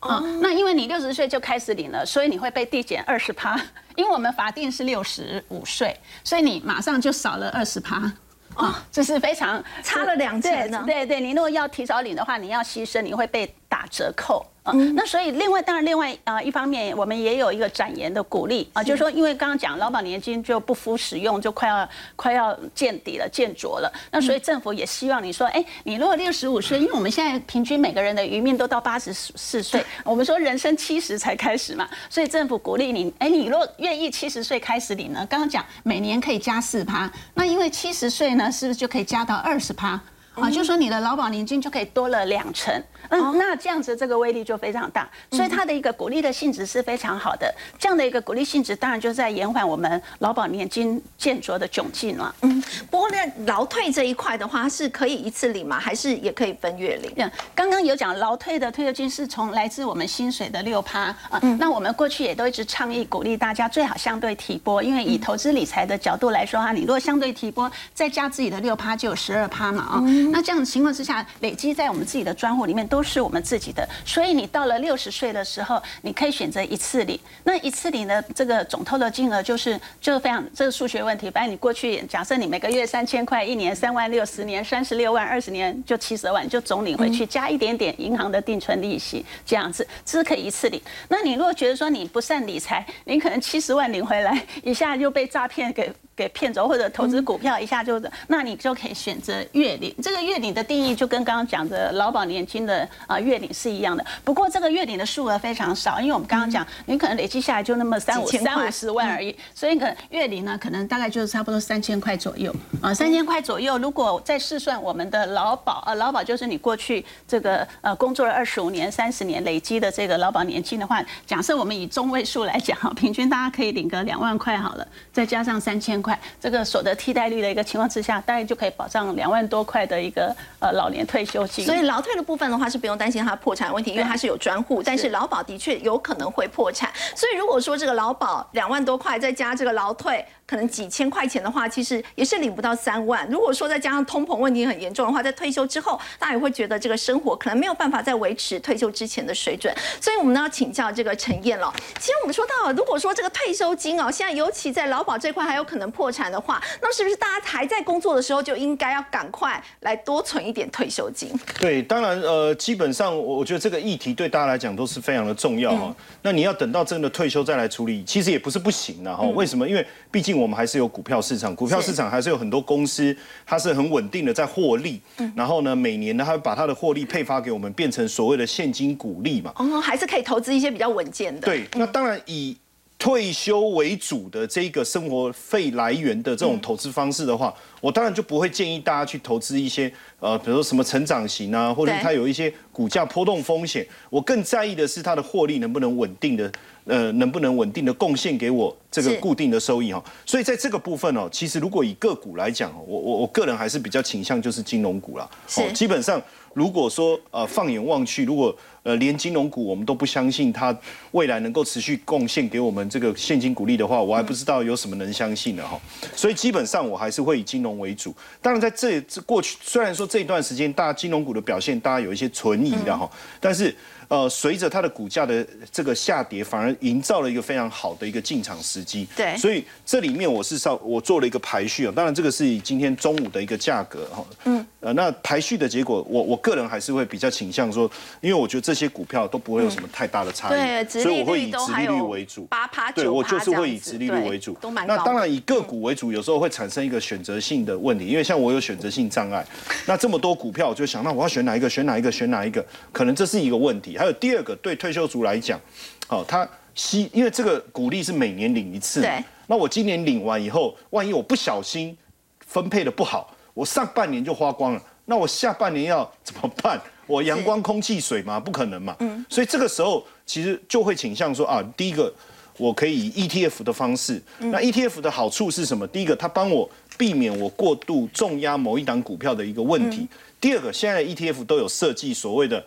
Speaker 5: 啊、那因为你六十岁就开始领了，所以你会被递减二十趴。(laughs) 因为我们法定是六十五岁，所以你马上就少了二十趴。啊，这是非常
Speaker 1: 差了两成呢
Speaker 5: 对对对，你如果要提早领的话，你要牺牲，你会被打折扣。啊，那所以另外当然另外啊、一方面我们也有一个展延的鼓励啊，就是说因为刚刚讲劳保年金就不敷使用，就快要快要见底了、见着了，那所以政府也希望你说，哎，你如果六十五岁，因为我们现在平均每个人的余命都到八十四岁，我们说人生七十才开始嘛，所以政府鼓励你，哎，你如果愿意七十岁开始领呢，刚刚讲每年可以加四趴，那因为七十岁呢，是不是就可以加到二十趴？啊，就说你的劳保年金就可以多了两成，嗯，那这样子这个威力就非常大，所以它的一个鼓励的性质是非常好的。这样的一个鼓励性质，当然就在延缓我们劳保年金建着的窘境了。
Speaker 1: 嗯，不过呢，劳退这一块的话，是可以一次领吗？还是也可以分月领？
Speaker 5: 对，刚刚有讲劳退的退休金是从来自我们薪水的六趴啊，那我们过去也都一直倡议鼓励大家最好相对提拨，因为以投资理财的角度来说哈，你如果相对提拨再加自己的六趴，就有十二趴嘛啊，那这样的情况之下，累积在我们自己的专户里面都是我们自己的，所以你到了六十岁的时候，你可以选择一次领，那一次领的这个总透的金额就是就是非常这个数学问题，反正你过去假设你每个月三千块，一年三万六，十年三十六万，二十年就七十万，就总领回去，加一点点银行的定存利息，这样子，这是可以一次领。那你如果觉得说你不善理财，你可能七十万领回来，一下就被诈骗给。给骗走，或者投资股票一下就，那你就可以选择月领。这个月领的定义就跟刚刚讲的劳保年金的啊月领是一样的。不过这个月领的数额非常少，因为我们刚刚讲，你可能累积下来就那么三五
Speaker 1: 千
Speaker 5: 三五十万而已，所以可能月领呢，可能大概就是差不多三千块左右啊，三千块左右。如果再试算我们的劳保，呃，劳保就是你过去这个呃工作了二十五年、三十年累积的这个劳保年金的话，假设我们以中位数来讲哈，平均大家可以领个两万块好了，再加上三千块，这个所得替代率的一个情况之下，大概就可以保障两万多块的一个呃老年退休金。
Speaker 1: 所以劳退的部分的话是不用担心它破产问题，因为它是有专户，但是劳保的确有可能会破产。所以如果说这个劳保两万多块，再加这个劳退可能几千块钱的话，其实也是领不到三万。如果说再加上通膨问题很严重的话，在退休之后，大家也会觉得这个生活可能没有办法再维持退休之前的水准。所以我们呢要请教这个陈燕了。其实我们说到，如果说这个退休金哦，现在尤其在劳保这块还有可能破产的话，那是不是大家还在工作的时候就应该要赶快来多存一点退休金？
Speaker 2: 对，当然，呃，基本上我我觉得这个议题对大家来讲都是非常的重要哈。那你要等到真的退休再来处理，其实也不是不行的哈。为什么？因为毕竟我们还是有股票市场，股票市场还是有很多公司，它是很稳定的在获利。然后呢，每年呢，它会把它的获利配发给我们，变成所谓的现金股利嘛。
Speaker 1: 哦，还是可以投资一些比较稳健的。
Speaker 2: 对，那当然以退休为主的这个生活费来源的这种投资方式的话，我当然就不会建议大家去投资一些呃，比如说什么成长型啊，或者它有一些股价波动风险。我更在意的是它的获利能不能稳定的，呃，能不能稳定的贡献给我这个固定的收益哈。所以在这个部分哦，其实如果以个股来讲，我我我个人还是比较倾向就是金融股啦。
Speaker 1: 哦
Speaker 2: 基本上如果说呃放眼望去，如果呃连金融股我们都不相信它未来能够持续贡献给我们这个现金股利的话，我还不知道有什么能相信的哈。所以基本上我还是会以金融为主。当然在这这过去虽然说这一段时间大家金融股的表现大家有一些存疑的哈，但是。呃，随着它的股价的这个下跌，反而营造了一个非常好的一个进场时机。
Speaker 1: 对
Speaker 2: 所以这里面我是稍我做了一个排序啊，当然这个是以今天中午的一个价格哈，嗯，呃，那排序的结果，我我个人还是会比较倾向说，因为我觉得这些股票都不会有什么太大的差异，
Speaker 1: 对，
Speaker 2: 所以我会以殖利率为主。
Speaker 1: 八趴
Speaker 2: 对，
Speaker 1: 九
Speaker 2: 我就是会以殖利率为主。那当然以个股为主，有时候会产生一个选择性的问题，因为像我有选择性障碍，那这么多股票，我就想，那我要选哪一个？选哪一个？选哪一个？可能这是一个问题。还有第二个，对退休族来讲，好，他吸因为这个股利是每年领一次，
Speaker 1: 对
Speaker 2: 那我今年领完以后，万一我不小心分配的不好，我上半年就花光了，那我下半年要怎么办？(laughs) 我阳光、空气、水吗？不可能嘛。嗯。所以这个时候其实就会倾向说啊，第一个我可以以 ETF 的方式。那 ETF 的好处是什么？第一个，它帮我避免我过度重压某一档股票的一个问题。第二个，现在的 ETF 都有设计所谓的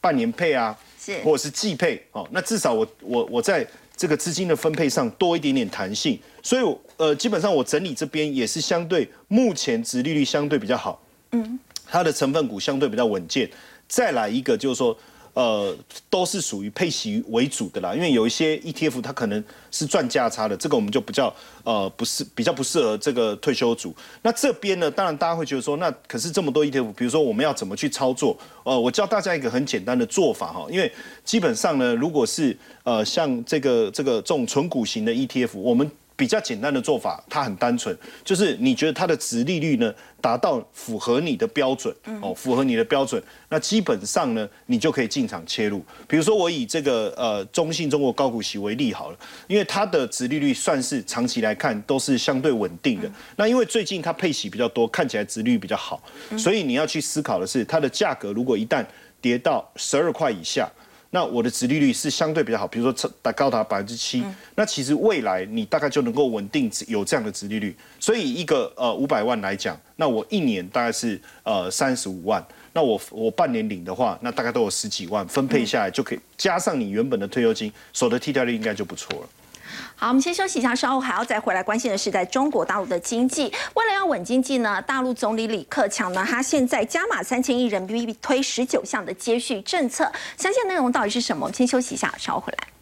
Speaker 2: 半年配啊，
Speaker 1: 是
Speaker 2: 或者是季配哦。那至少我我我在这个资金的分配上多一点点弹性。所以呃，基本上我整理这边也是相对目前值利率相对比较好，嗯，它的成分股相对比较稳健。再来一个就是说。呃，都是属于配息为主的啦，因为有一些 ETF 它可能是赚价差的，这个我们就比较呃不是比较不适合这个退休组。那这边呢，当然大家会觉得说，那可是这么多 ETF，比如说我们要怎么去操作？呃，我教大家一个很简单的做法哈，因为基本上呢，如果是呃像这个这个这种纯股型的 ETF，我们比较简单的做法，它很单纯，就是你觉得它的值利率呢达到符合你的标准，哦，符合你的标准，那基本上呢，你就可以进场切入。比如说我以这个呃中信中国高股息为例好了，因为它的值利率算是长期来看都是相对稳定的。那因为最近它配息比较多，看起来值率比较好，所以你要去思考的是，它的价格如果一旦跌到十二块以下。那我的殖利率是相对比较好，比如说达高达百分之七，那其实未来你大概就能够稳定有这样的殖利率。所以一个呃五百万来讲，那我一年大概是呃三十五万，那我我半年领的话，那大概都有十几万，分配下来就可以加上你原本的退休金，所得替代率应该就不错了。
Speaker 1: 好，我们先休息一下，稍后还要再回来关心的是在中国大陆的经济。为了要稳经济呢，大陆总理李克强呢，他现在加码三千亿人民币推十九项的接续政策，详细内容到底是什么？我们先休息一下，稍后回来。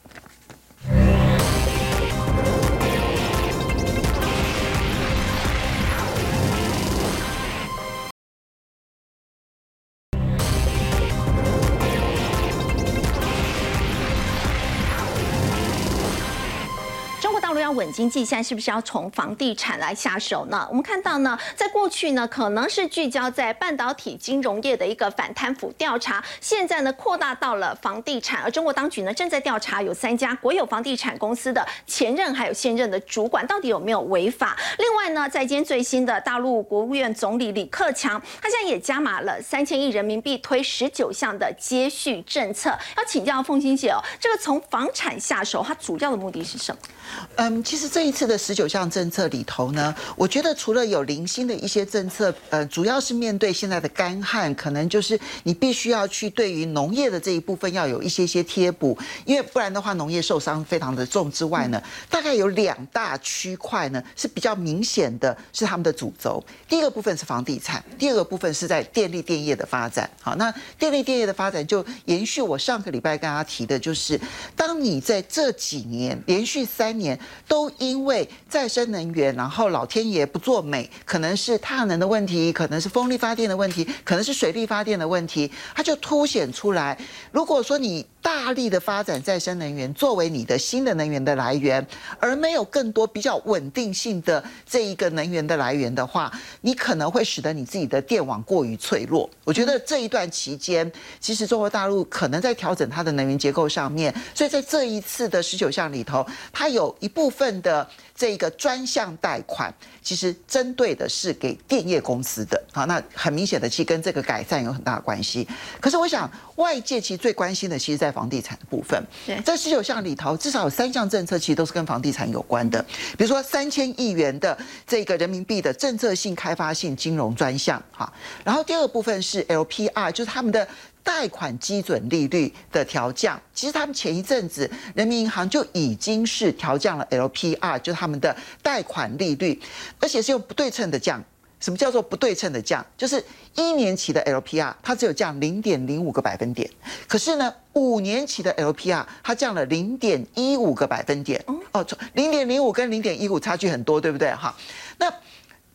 Speaker 1: 经济，现在是不是要从房地产来下手呢？我们看到呢，在过去呢，可能是聚焦在半导体、金融业的一个反贪腐调查，现在呢，扩大到了房地产。而中国当局呢，正在调查有三家国有房地产公司的前任还有现任的主管到底有没有违法。另外呢，在今天最新的大陆国务院总理李克强，他现在也加码了三千亿人民币推十九项的接续政策。要请教凤欣姐哦，这个从房产下手，它主要的目的是什么？
Speaker 3: 嗯，其实这一次的十九项政策里头呢，我觉得除了有零星的一些政策，呃，主要是面对现在的干旱，可能就是你必须要去对于农业的这一部分要有一些些贴补，因为不然的话农业受伤非常的重之外呢，大概有两大区块呢是比较明显的是他们的主轴。第一个部分是房地产，第二个部分是在电力电业的发展。好，那电力电业的发展就延续我上个礼拜跟大家提的，就是当你在这几年连续三年都因为再生能源，然后老天爷不作美，可能是太阳能的问题，可能是风力发电的问题，可能是水力发电的问题，它就凸显出来。如果说你大力的发展再生能源作为你的新的能源的来源，而没有更多比较稳定性的这一个能源的来源的话，你可能会使得你自己的电网过于脆弱。我觉得这一段期间，其实中国大陆可能在调整它的能源结构上面，所以在这一次的十九项里头，它有一部分的。这个专项贷款其实针对的是给电业公司的，好，那很明显的其实跟这个改善有很大的关系。可是我想外界其实最关心的，其实在房地产的部分。在十九项里头，至少有三项政策其实都是跟房地产有关的，比如说三千亿元的这个人民币的政策性开发性金融专项，哈。然后第二个部分是 LPR，就是他们的。贷款基准利率的调降，其实他们前一阵子人民银行就已经是调降了 LPR，就是他们的贷款利率，而且是用不对称的降。什么叫做不对称的降？就是一年期的 LPR 它只有降零点零五个百分点，可是呢，五年期的 LPR 它降了零点一五个百分点。哦，零点零五跟零点一五差距很多，对不对？哈，那。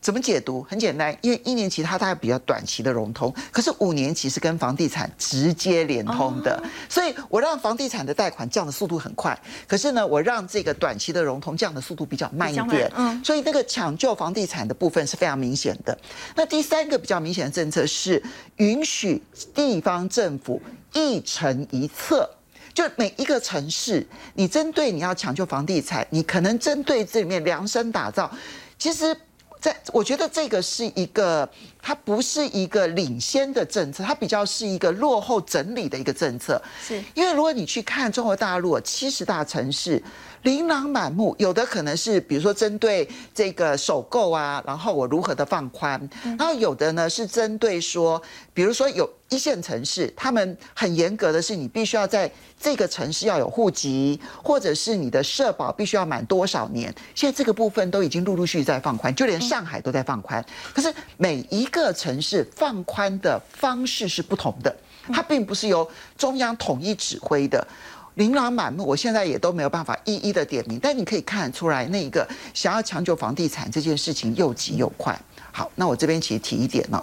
Speaker 3: 怎么解读？很简单，因为一年期它大概比较短期的融通，可是五年期是跟房地产直接连通的，所以我让房地产的贷款降的速度很快，可是呢，我让这个短期的融通降的速度比较慢一点，嗯，所以那个抢救房地产的部分是非常明显的。那第三个比较明显的政策是允许地方政府一城一策，就每一个城市，你针对你要抢救房地产，你可能针对这里面量身打造，其实。在，我觉得这个是一个它不是一个领先的政策，它比较是一个落后整理的一个政策。
Speaker 1: 是
Speaker 3: 因为如果你去看中国大陆七十大城市，琳琅满目，有的可能是比如说针对这个首购啊，然后我如何的放宽，然后有的呢是针对说，比如说有一线城市，他们很严格的是你必须要在这个城市要有户籍，或者是你的社保必须要满多少年。现在这个部分都已经陆陆续续在放宽，就连上海都在放宽。可是每一个城市放宽的方式是不同的，它并不是由中央统一指挥的。琳琅满目，我现在也都没有办法一一的点名，但你可以看出来，那一个想要抢救房地产这件事情又急又快。好，那我这边其实提一点哦，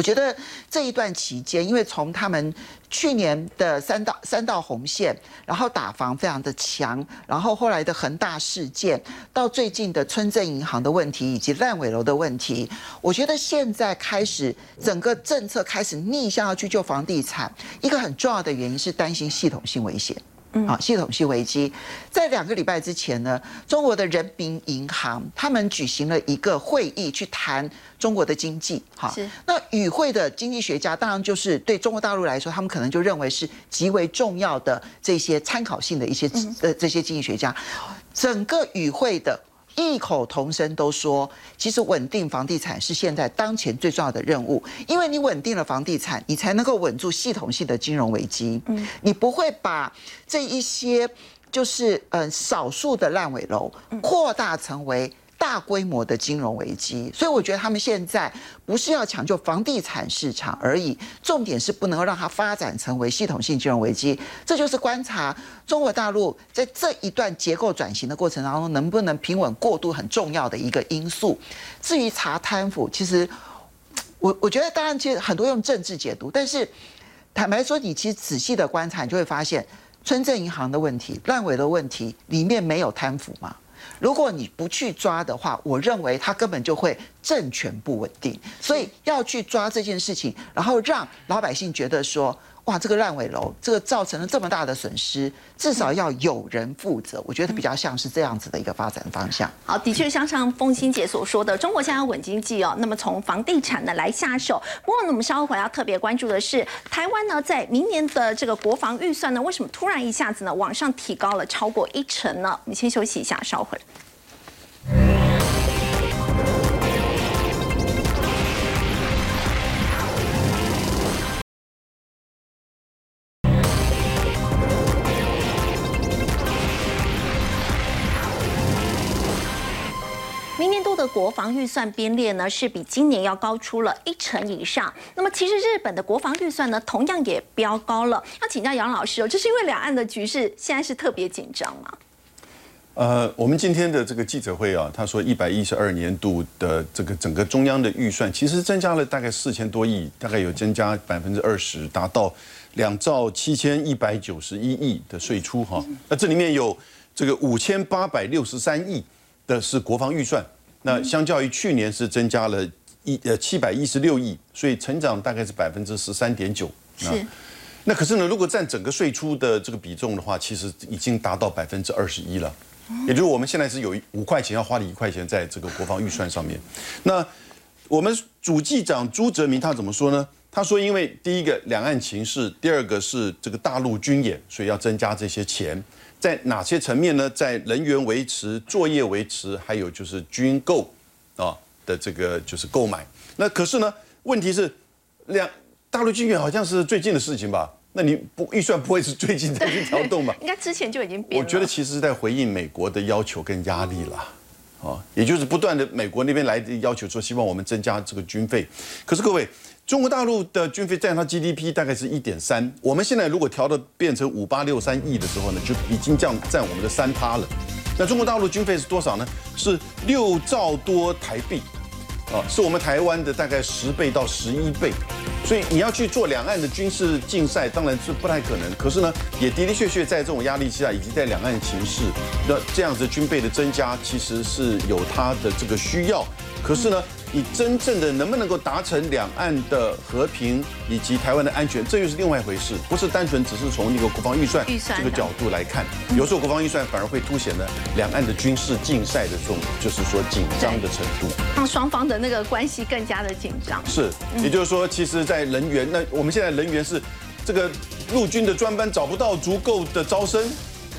Speaker 3: 我觉得这一段期间，因为从他们去年的三道三道红线，然后打房非常的强，然后后来的恒大事件，到最近的村镇银行的问题以及烂尾楼的问题，我觉得现在开始整个政策开始逆向要去救房地产，一个很重要的原因是担心系统性危险。啊，系统性危机，在两个礼拜之前呢，中国的人民银行他们举行了一个会议，去谈中国的经济。哈，
Speaker 1: 是
Speaker 3: 那与会的经济学家，当然就是对中国大陆来说，他们可能就认为是极为重要的这些参考性的一些呃这些经济学家，整个与会的。异口同声都说，其实稳定房地产是现在当前最重要的任务，因为你稳定了房地产，你才能够稳住系统性的金融危机。嗯，你不会把这一些就是嗯少数的烂尾楼扩大成为。大规模的金融危机，所以我觉得他们现在不是要抢救房地产市场而已，重点是不能够让它发展成为系统性金融危机。这就是观察中国大陆在这一段结构转型的过程当中能不能平稳过渡很重要的一个因素。至于查贪腐，其实我我觉得当然其实很多用政治解读，但是坦白说，你其实仔细的观察，你就会发现村镇银行的问题、烂尾的问题里面没有贪腐嘛。如果你不去抓的话，我认为他根本就会政权不稳定，所以要去抓这件事情，然后让老百姓觉得说。哇，这个烂尾楼，这个造成了这么大的损失，至少要有人负责。我觉得比较像是这样子的一个发展方向。
Speaker 1: 好，的确像上凤欣姐所说的，中国现在要稳经济哦，那么从房地产呢来下手。不过呢，我们稍后会要特别关注的是，台湾呢在明年的这个国防预算呢，为什么突然一下子呢往上提高了超过一成呢？我们先休息一下，稍后。国防预算编列呢，是比今年要高出了一成以上。那么，其实日本的国防预算呢，同样也飙高了。要请教杨老师哦，这是因为两岸的局势现在是特别紧张吗？
Speaker 6: 呃，我们今天的这个记者会啊，他说一百一十二年度的这个整个中央的预算，其实增加了大概四千多亿，大概有增加百分之二十，达到两兆七千一百九十一亿的税出哈。那这里面有这个五千八百六十三亿。的是国防预算，那相较于去年是增加了一呃七百一十六亿，所以成长大概是百分之十三点九。
Speaker 1: 是，
Speaker 6: 那可是呢，如果占整个税出的这个比重的话，其实已经达到百分之二十一了。也就是我们现在是有五块钱要花了一块钱在这个国防预算上面。那我们主计长朱泽明他怎么说呢？他说，因为第一个两岸情势，第二个是这个大陆军演，所以要增加这些钱。在哪些层面呢？在人员维持、作业维持，还有就是军购啊的这个就是购买。那可是呢，问题是两大陆军援好像是最近的事情吧？那你不预算不会是最近才去调动吧？(laughs)
Speaker 1: 应该之前就已经变。
Speaker 6: 我觉得其实是在回应美国的要求跟压力了，啊，也就是不断的美国那边来的要求说希望我们增加这个军费。可是各位。中国大陆的军费占它 GDP 大概是一点三，我们现在如果调的变成五八六三亿的时候呢，就已经降占我们的三趴了。那中国大陆军费是多少呢？是六兆多台币，啊，是我们台湾的大概十倍到十一倍。所以你要去做两岸的军事竞赛，当然是不太可能。可是呢，也的的确确在这种压力之下，以及在两岸情势，那这样子军备的增加，其实是有它的这个需要。可是呢，你真正的能不能够达成两岸的和平以及台湾的安全，这又是另外一回事，不是单纯只是从那个国防
Speaker 1: 预算
Speaker 6: 这个角度来看，有时候国防预算反而会凸显了两岸的军事竞赛的这种就是说紧张的程度。
Speaker 1: 让双方的那个关系更加的紧张。
Speaker 6: 是，也就是说，其实，在人员，那我们现在人员是这个陆军的专班找不到足够的招生，